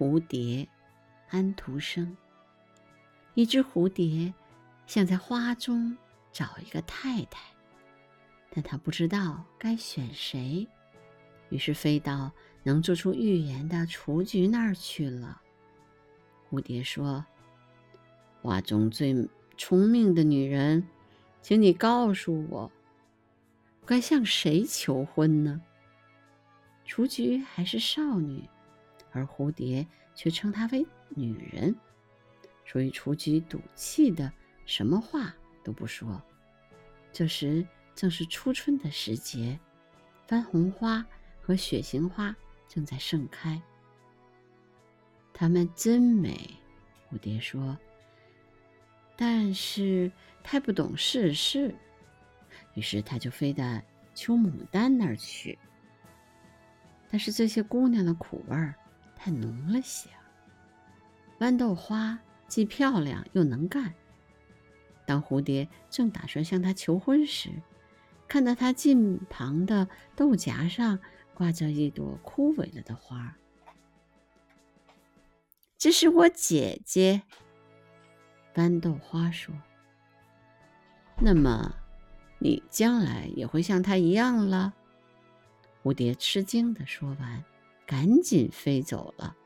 蝴蝶，安徒生。一只蝴蝶想在花中找一个太太，但它不知道该选谁，于是飞到能做出预言的雏菊那儿去了。蝴蝶说：“花中最聪明的女人，请你告诉我，该向谁求婚呢？”雏菊还是少女，而蝴蝶却称她为女人，所以雏菊赌气的什么话都不说。这时正是初春的时节，番红花和雪杏花正在盛开。它们真美，蝴蝶说。但是太不懂世事，于是它就飞到秋牡丹那儿去。但是这些姑娘的苦味儿太浓了些。豌豆花既漂亮又能干。当蝴蝶正打算向她求婚时，看到她近旁的豆荚上挂着一朵枯萎了的花。这是我姐姐，豌豆花说。那么，你将来也会像她一样了。蝴蝶吃惊的说完，赶紧飞走了。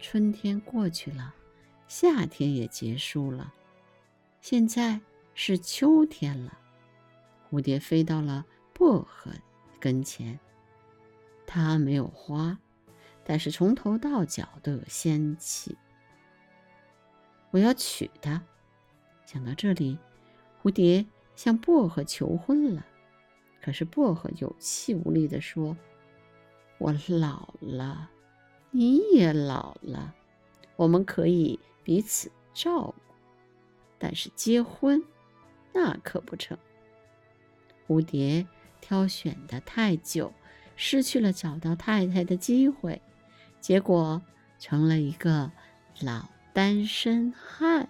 春天过去了，夏天也结束了，现在是秋天了。蝴蝶飞到了薄荷跟前，它没有花，但是从头到脚都有仙气。我要娶她。想到这里，蝴蝶向薄荷求婚了。可是薄荷有气无力地说：“我老了，你也老了，我们可以彼此照顾，但是结婚那可不成。”蝴蝶挑选的太久，失去了找到太太的机会，结果成了一个老单身汉。